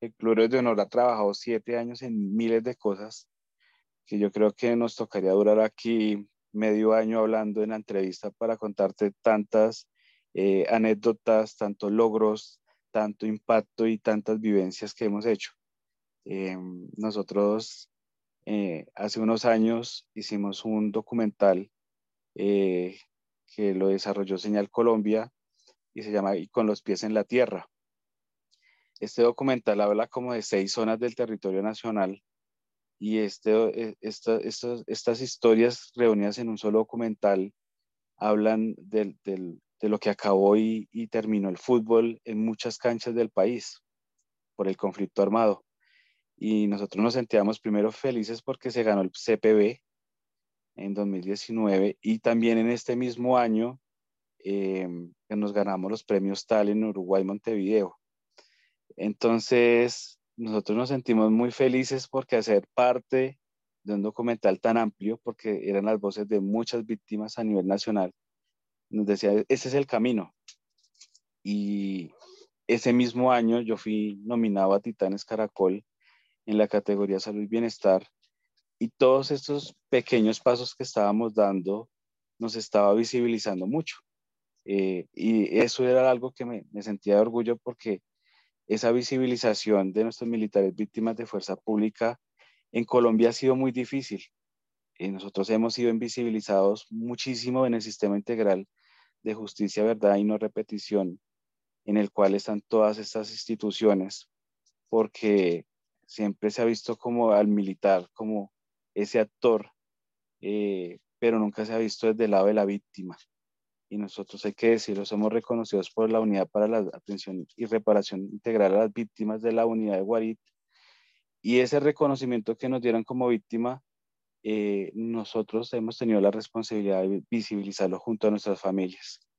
el Club de Honor ha trabajado siete años en miles de cosas que yo creo que nos tocaría durar aquí medio año hablando en la entrevista para contarte tantas eh, anécdotas, tantos logros, tanto impacto y tantas vivencias que hemos hecho. Eh, nosotros eh, hace unos años hicimos un documental que lo desarrolló Señal Colombia y se llama con los pies en la tierra. Este documental habla como de seis zonas del territorio nacional y este, estas historias reunidas en un solo documental hablan del, de lo que acabó y, terminó el fútbol en muchas canchas del país por el conflicto armado. Y nosotros nos sentíamos primero felices porque se ganó el CPB en 2019 y también en este mismo año que nos ganamos los premios TAL en Uruguay, Montevideo. Entonces, nosotros nos sentimos muy felices porque hacer parte de un documental tan amplio, porque eran las voces de muchas víctimas a nivel nacional, nos decía, ese es el camino. Y ese mismo año yo fui nominado a Titanes Caracol en la categoría Salud y Bienestar y todos estos pequeños pasos que estábamos dando nos estaba visibilizando mucho. Eh, y eso era algo que me, sentía de orgullo porque esa visibilización de nuestros militares víctimas de fuerza pública en Colombia ha sido muy difícil. Eh, nosotros hemos sido invisibilizados muchísimo en el sistema integral de justicia, verdad y no repetición, en el cual están todas estas instituciones, porque siempre se ha visto como al militar, como ese actor, eh, pero nunca se ha visto desde el lado de la víctima. Y nosotros hay que decirlo, somos reconocidos por la Unidad para la Atención y Reparación Integral a las Víctimas de la Unidad de Guarit. Y ese reconocimiento que nos dieron como víctima eh, nosotros hemos tenido la responsabilidad de visibilizarlo junto a nuestras familias.